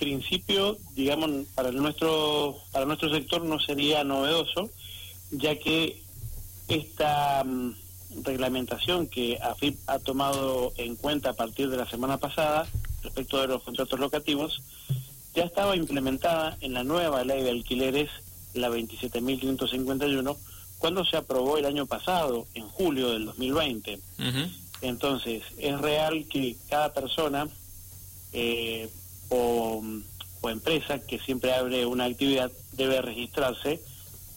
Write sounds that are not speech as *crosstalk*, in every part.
principio, digamos, para nuestro para nuestro sector no sería novedoso, ya que esta mm, reglamentación que AFIP ha tomado en cuenta a partir de la semana pasada respecto de los contratos locativos ya estaba implementada en la nueva ley de alquileres, la 27.551, cuando se aprobó el año pasado, en julio del 2020. Entonces, es real que cada persona eh, o, empresa que siempre abre una actividad debe registrarse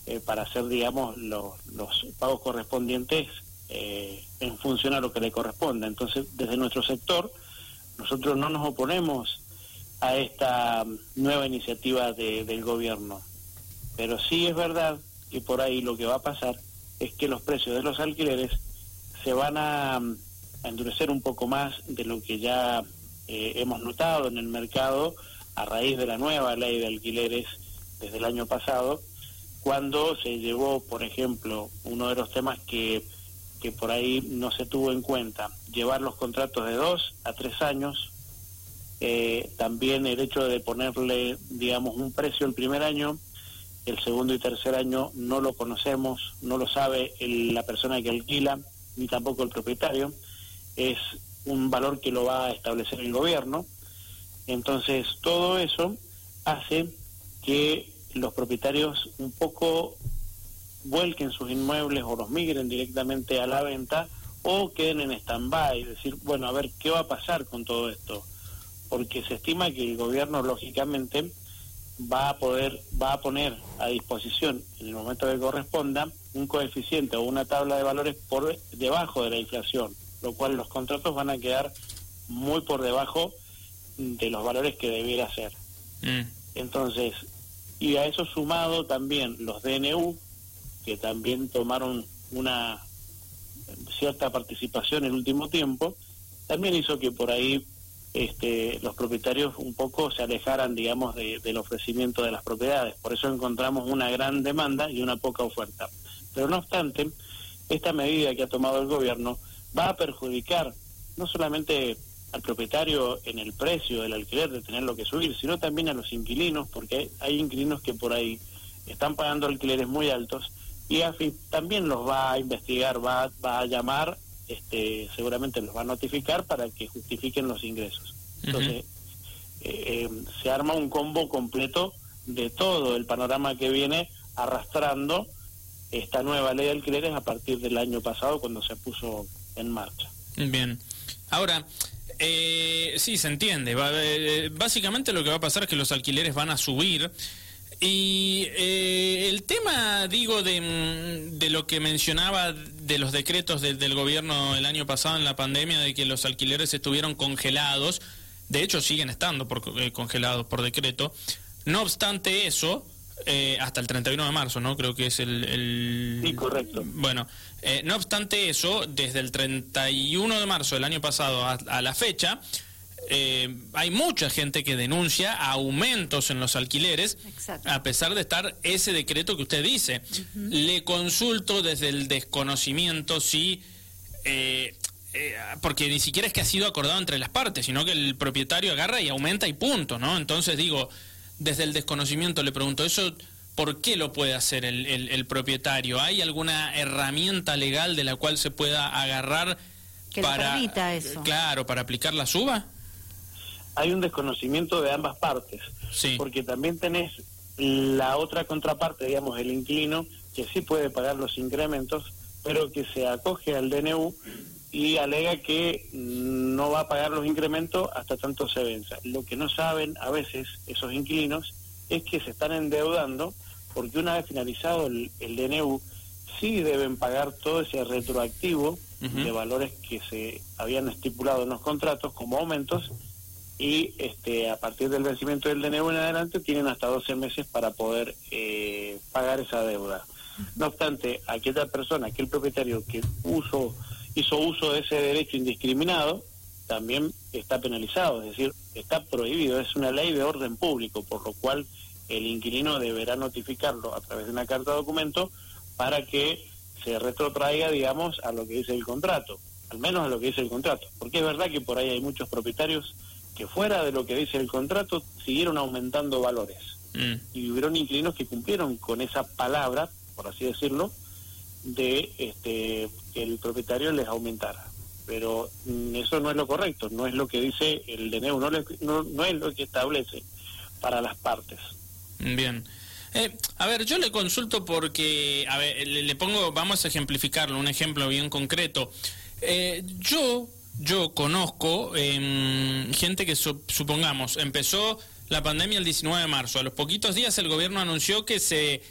eh, para hacer, digamos, los pagos correspondientes eh, en función a lo que le corresponda. Entonces, desde nuestro sector, nosotros no nos oponemos a esta nueva iniciativa del gobierno, pero sí es verdad que por ahí lo que va a pasar es que los precios de los alquileres se van a a endurecer un poco más de lo que ya eh, hemos notado en el mercado a raíz de la nueva ley de alquileres desde el año pasado, cuando se llevó, por ejemplo, uno de los temas que, que por ahí no se tuvo en cuenta, llevar los contratos de dos a tres años, eh, también el hecho de ponerle, digamos, un precio el primer año, el segundo y tercer año no lo conocemos, no lo sabe la persona que alquila, ni tampoco el propietario es un valor que lo va a establecer el gobierno. Entonces, todo eso hace que los propietarios un poco vuelquen sus inmuebles o los migren directamente a la venta o queden en stand-by, decir, bueno, a ver qué va a pasar con todo esto, porque se estima que el gobierno lógicamente va a poder va a poner a disposición en el momento que corresponda un coeficiente o una tabla de valores por debajo de la inflación lo cual los contratos van a quedar muy por debajo de los valores que debiera ser. Mm. Entonces, y a eso sumado también los DNU, que también tomaron una cierta participación en el último tiempo, también hizo que por ahí este, los propietarios un poco se alejaran, digamos, del ofrecimiento de las propiedades. Por eso encontramos una gran demanda y una poca oferta. Pero no obstante, esta medida que ha tomado el gobierno va a perjudicar no solamente al propietario en el precio del alquiler de tenerlo que subir, sino también a los inquilinos, porque hay inquilinos que por ahí están pagando alquileres muy altos y AFI también los va a investigar, va, va a llamar, este, seguramente los va a notificar para que justifiquen los ingresos. Entonces, eh, eh, se arma un combo completo de todo el panorama que viene arrastrando esta nueva ley de alquileres a partir del año pasado cuando se puso en marcha. Bien. Ahora, eh, sí, se entiende. Eh, básicamente lo que va a pasar es que los alquileres van a subir. Y eh, el tema, digo, de, mm, de, lo que mencionaba de los decretos del gobierno el año pasado en la pandemia, de que los alquileres estuvieron congelados, de hecho siguen estando por, eh, congelados por decreto. No obstante eso, eh, hasta el 31 de marzo, ¿no? Creo que es el... Sí, correcto. Bueno, eh, no obstante eso, desde el 31 de marzo del año pasado a, la fecha, eh, hay mucha gente que denuncia aumentos en los alquileres, a pesar de estar ese decreto que usted dice. Le consulto desde el desconocimiento si... porque ni siquiera es que ha sido acordado entre las partes, sino que el propietario agarra y aumenta y punto, ¿no? Entonces digo, desde el desconocimiento le pregunto, ¿eso por qué lo puede hacer el, el, propietario? ¿Hay alguna herramienta legal de la cual se pueda agarrar para, eso. Claro, para aplicar la suba? Hay un desconocimiento de ambas partes, sí. porque también tenés la otra contraparte, digamos, el inquilino, que sí puede pagar los incrementos, pero que se acoge al DNU y alega que no va a pagar los incrementos hasta tanto se venza. Lo que no saben a veces esos inquilinos es que se están endeudando porque una vez finalizado el, DNU sí deben pagar todo ese retroactivo de valores que se habían estipulado en los contratos como aumentos y este a partir del vencimiento del DNU en adelante tienen hasta 12 meses para poder eh, pagar esa deuda. No obstante, aquella persona, aquel propietario que uso hizo uso de ese derecho indiscriminado, también está penalizado, es decir, está prohibido, es una ley de orden público, por lo cual el inquilino deberá notificarlo a través de una carta de documento para que se retrotraiga, digamos, a lo que dice el contrato, al menos a lo que dice el contrato, porque es verdad que por ahí hay muchos propietarios que fuera de lo que dice el contrato siguieron aumentando valores. Mm. Y hubieron inquilinos que cumplieron con esa palabra, por así decirlo, de este, que el propietario les aumentara. Pero mm, eso no es lo correcto, no es lo que dice el DNU, no, no, no es lo que establece para las partes. Bien. Eh, a ver, yo le consulto porque, a ver, le, pongo, vamos a ejemplificarlo, un ejemplo bien concreto. Eh, yo, yo conozco em, gente que supongamos empezó la pandemia el 19 de marzo. A los poquitos días el gobierno anunció que se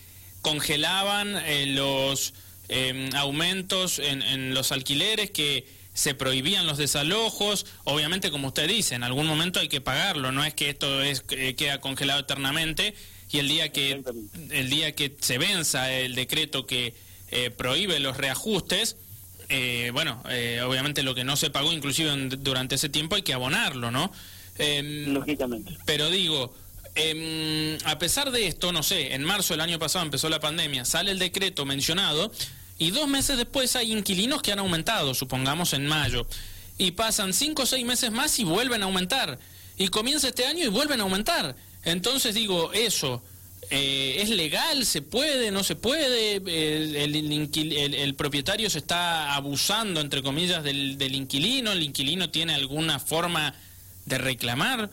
congelaban eh, los em, aumentos en, en los alquileres, que se prohibían los desalojos. Obviamente, como usted dice, en algún momento hay que pagarlo. No es que esto es, queda congelado eternamente y el día que el día que se venza el decreto que eh, prohíbe los reajustes eh, bueno eh, obviamente lo que no se pagó inclusive durante ese tiempo hay que abonarlo no em, lógicamente. pero digo em, a pesar de esto no sé en marzo del año pasado empezó la pandemia sale el decreto mencionado y dos meses después hay inquilinos que han aumentado supongamos en mayo. Y pasan cinco o seis meses más y vuelven a aumentar. Y comienza este año y vuelven a aumentar entonces digo, eso, eh, ¿es legal? ¿Se puede? ¿No se puede? El, propietario se está abusando, entre comillas, del, inquilino? ¿El inquilino tiene alguna forma de reclamar?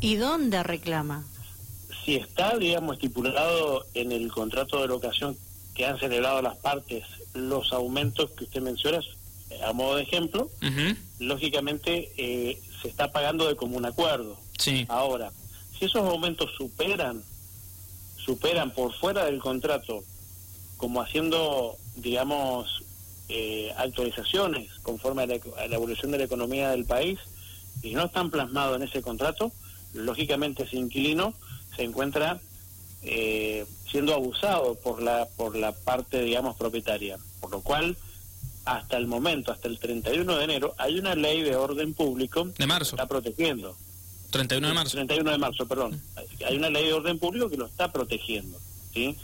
¿Y dónde reclama? Si está, digamos, estipulado en el contrato de locación que han celebrado las partes los aumentos que usted menciona, a modo de ejemplo, lógicamente eh, se está pagando de común acuerdo. Sí. Ahora, si esos aumentos superan, superan por fuera del contrato, como haciendo, digamos, eh, actualizaciones conforme a la, evolución de la economía del país, y no están plasmados en ese contrato, lógicamente ese inquilino se encuentra eh, siendo abusado por la por la parte digamos propietaria. Por lo cual hasta el momento hasta el 31 de enero hay una ley de orden público de marzo. que está protegiendo 31 de marzo. 31 de marzo, perdón. Hay una ley de orden público que lo está protegiendo, ¿sí?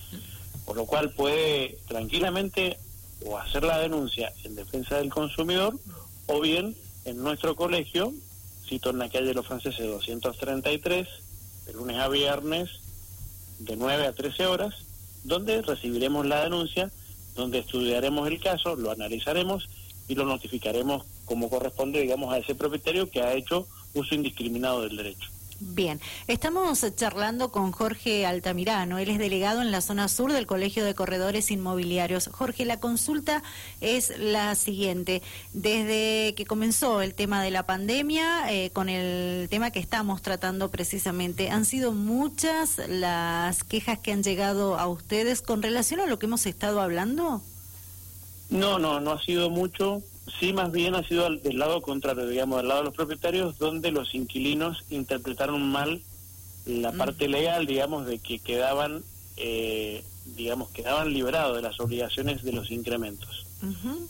Por lo cual puede tranquilamente o hacer la denuncia en defensa del consumidor o bien en nuestro colegio, cito en la calle de los franceses 233, de lunes a viernes, de 9 a 13 horas, donde recibiremos la denuncia, donde estudiaremos el caso, lo analizaremos y lo notificaremos como corresponde, digamos, a ese propietario que ha hecho uso indiscriminado del derecho. Bien, estamos charlando con Jorge Altamirano, él es delegado en la zona sur del Colegio de Corredores Inmobiliarios. Jorge, la consulta es la siguiente. Desde que comenzó el tema de la pandemia, eh, con el tema que estamos tratando precisamente, ¿han sido muchas las quejas que han llegado a ustedes con relación a lo que hemos estado hablando? No, no, no ha sido mucho Sí, más bien ha sido del lado contrario, digamos, del lado de los propietarios, donde los inquilinos interpretaron mal la mm. parte legal, digamos, de que quedaban, eh, digamos, quedaban liberados de las obligaciones de los incrementos.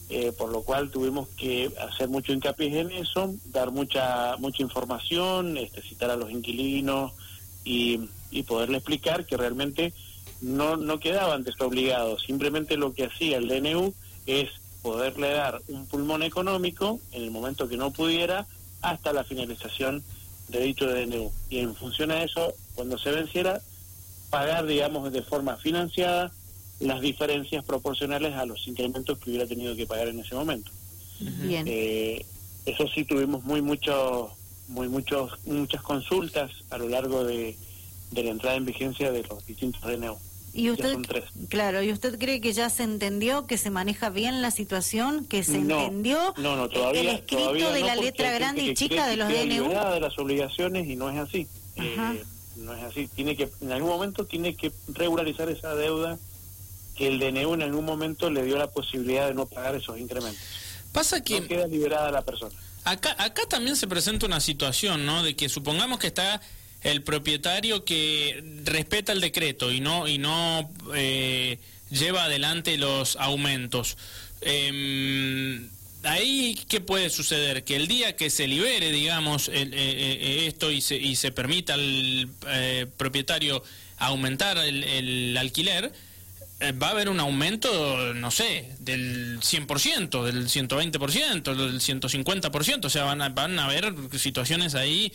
Eh, por lo cual tuvimos que hacer mucho hincapié en eso, dar mucha mucha información, este, citar a los inquilinos y, y poderle explicar que realmente no, no quedaban desobligados, simplemente lo que hacía el DNU es poderle dar un pulmón económico en el momento que no pudiera hasta la finalización de dicho DNU. Y en función a eso, cuando se venciera, pagar, digamos, de forma financiada las diferencias proporcionales a los incrementos que hubiera tenido que pagar en ese momento. Bien. Eh, eso sí tuvimos muy muchos muy muchos muchas consultas a lo largo de, de la entrada en vigencia de los distintos DNU. ¿Y usted, claro, ¿y usted cree que ya se entendió, que se maneja bien la situación, que se entendió el escrito de la letra grande y chica de los DNU? de las obligaciones y no es así. Eh, no es así. Tiene que, en algún momento tiene que regularizar esa deuda que el DNU en algún momento le dio la posibilidad de no pagar esos incrementos. Pasa que... No queda liberada la persona. Acá, acá también se presenta una situación, ¿no? De que supongamos que está el propietario que respeta el decreto y no y no eh, lleva adelante los aumentos. Em, ahí qué puede suceder que el día que se libere digamos eh, eh, esto y se, y se permita al propietario aumentar el, el alquiler va a haber un aumento, no sé, del 100%, del 120%, del 150%, o sea, van a, van a haber situaciones ahí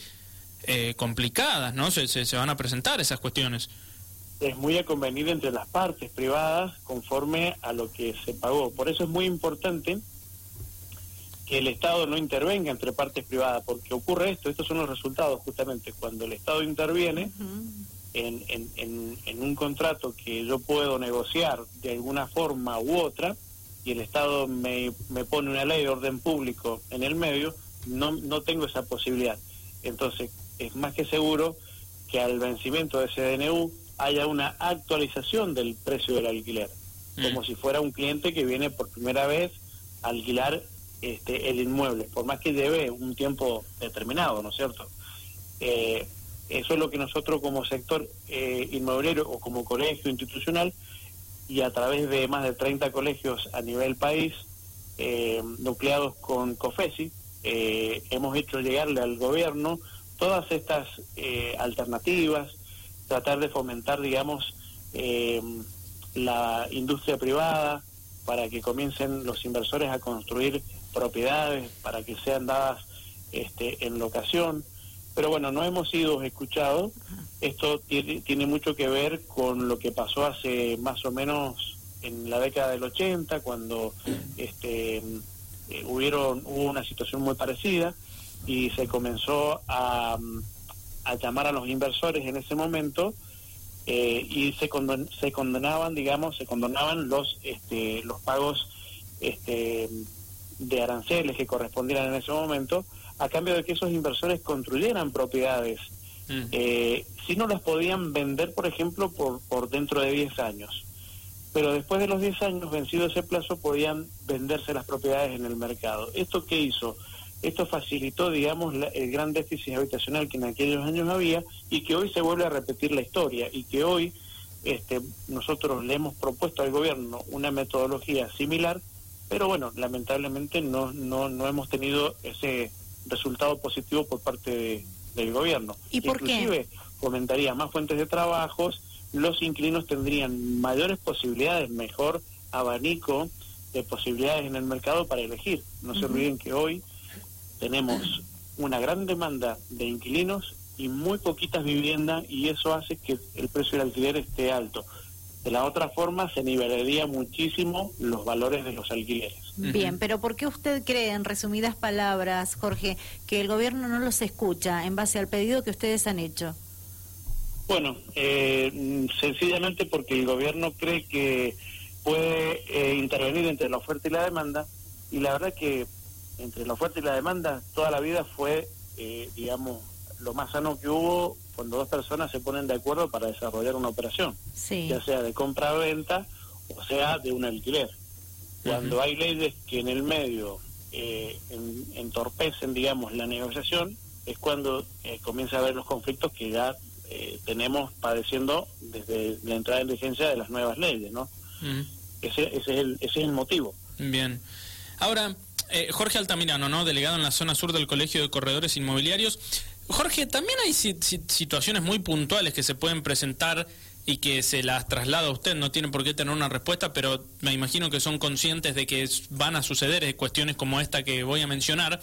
eh, complicadas, ¿no? Se, se, van a presentar esas cuestiones. Es muy a convenir entre las partes privadas conforme a lo que se pagó. Por eso es muy importante que el Estado no intervenga entre partes privadas, porque ocurre esto, estos son los resultados justamente, cuando el Estado interviene en, en, en, un contrato que yo puedo negociar de alguna forma u otra, y el Estado me, me pone una ley de orden público en el medio, no, no tengo esa posibilidad. Entonces, es más que seguro que al vencimiento de ese DNU haya una actualización del precio del alquiler, mm. como si fuera un cliente que viene por primera vez a alquilar este, el inmueble, por más que lleve un tiempo determinado, ¿no es cierto? Eh, eso es lo que nosotros como sector eh, inmobiliario o como colegio institucional y a través de más de 30 colegios a nivel país, eh, nucleados con COFESI, hemos hecho llegarle al gobierno todas estas alternativas, tratar de fomentar, digamos, la industria privada para que comiencen los inversores a construir propiedades para que sean dadas este, en locación. Pero bueno, no hemos sido escuchados. Esto tiene mucho que ver con lo que pasó hace más o menos en la década del 80, cuando este, eh, hubieron, hubo una situación muy parecida y se comenzó a, a llamar a los inversores en ese momento eh, y se, se condenaban, digamos, se condonaban los, este, los pagos este, de aranceles que correspondieran en ese momento, a cambio de que esos inversores construyeran propiedades, mm. eh, si no las podían vender, por ejemplo, por, por dentro de 10 años. Pero después de los 10 años, vencido ese plazo, podían venderse las propiedades en el mercado. ¿Esto qué hizo? Esto facilitó, digamos, el gran déficit habitacional que en aquellos años había y que hoy se vuelve a repetir la historia y que hoy este, nosotros le hemos propuesto al gobierno una metodología similar pero bueno, lamentablemente no, no, no hemos tenido ese resultado positivo por parte del gobierno. ¿Y por Inclusive, comentaría más fuentes de trabajos, los inquilinos tendrían mayores posibilidades, mejor abanico de posibilidades en el mercado para elegir. No se olviden que hoy tenemos una gran demanda de inquilinos y muy poquitas viviendas y eso hace que el precio del alquiler esté alto. De la otra forma, se nivelaría muchísimo los valores de los alquileres. Bien, pero ¿por qué usted cree, en resumidas palabras, Jorge, que el gobierno no los escucha en base al pedido que ustedes han hecho? Bueno, eh, sencillamente porque el gobierno cree que puede eh, intervenir entre la oferta y la demanda, y la verdad que entre la oferta y la demanda toda la vida fue, eh, digamos, lo más sano que hubo cuando dos personas se ponen de acuerdo para desarrollar una operación, ya sea de compra-venta o sea de un alquiler. Cuando hay leyes que en el medio eh, entorpecen, digamos, la negociación, es cuando eh, comienza a haber los conflictos que ya eh, tenemos padeciendo desde la entrada en vigencia de las nuevas leyes, ¿no? ese, ese, es el, ese es el motivo. Bien. Ahora, Jorge Altamirano, ¿no? Delegado en la zona sur del Colegio de Corredores Inmobiliarios. Jorge, también hay situaciones muy puntuales que se pueden presentar y que se las traslada a usted, no tiene por qué tener una respuesta, pero me imagino que son conscientes de que van a suceder cuestiones como esta que voy a mencionar,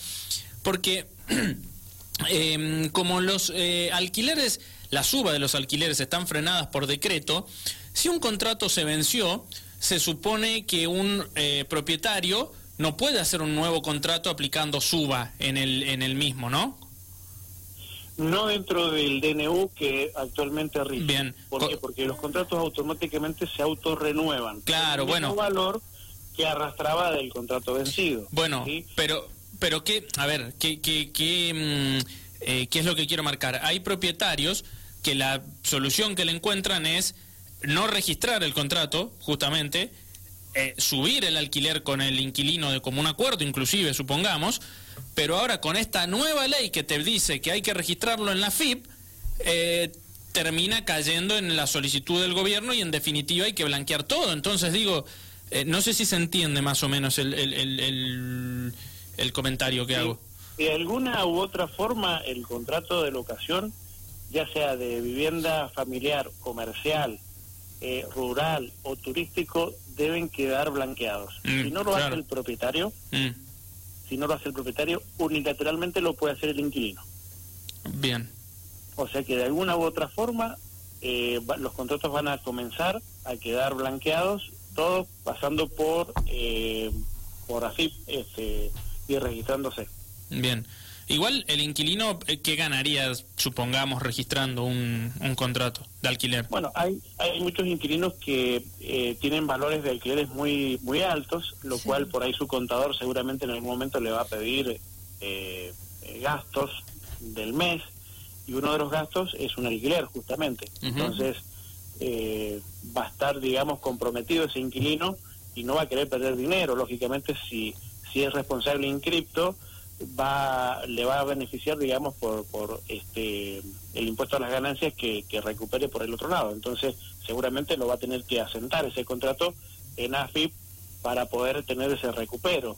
porque *clears throat* em, como los eh, alquileres, la suba de los alquileres están frenadas por decreto, si un contrato se venció, se supone que un eh, propietario no puede hacer un nuevo contrato aplicando suba en el, en el mismo, ¿no? No dentro del DNU que actualmente rige. Bien. ¿Por qué? Porque los contratos automáticamente se autorrenuevan. Claro, bueno. valor que arrastraba del contrato vencido. Bueno, pero, pero qué, a ver, qué, qué, qué, mm, eh, qué es lo que quiero marcar. Hay propietarios que la solución que le encuentran es no registrar el contrato, justamente, eh, subir el alquiler con el inquilino de común acuerdo, inclusive, supongamos, pero ahora con esta nueva ley que te dice que hay que registrarlo en la FIP, eh, termina cayendo en la solicitud del gobierno y en definitiva hay que blanquear todo. Entonces digo, eh, no sé si se entiende más o menos el, el, comentario que hago. De alguna u otra forma, el contrato de locación, ya sea de vivienda familiar, comercial, eh, rural o turístico, deben quedar blanqueados. Mm, si no lo hace el propietario, mm si no lo hace el propietario, unilateralmente lo puede hacer el inquilino. Bien. O sea que de alguna u otra forma eh, los contratos van a comenzar a quedar blanqueados, todos pasando por eh, por AFIP este, y registrándose. Bien. Igual el inquilino, eh, ¿qué ganaría, supongamos, registrando un, contrato de alquiler? Bueno, hay, hay muchos inquilinos que eh, tienen valores de alquileres muy muy altos, lo cual por ahí su contador seguramente en algún momento le va a pedir eh, gastos del mes y uno de los gastos es un alquiler justamente. Entonces va a estar, digamos, comprometido ese inquilino y no va a querer perder dinero. Lógicamente, si, si es responsable en cripto va le va a beneficiar digamos por, por este el impuesto a las ganancias que, que recupere por el otro lado. Entonces seguramente lo va a tener que asentar ese contrato en AFIP para poder tener ese recupero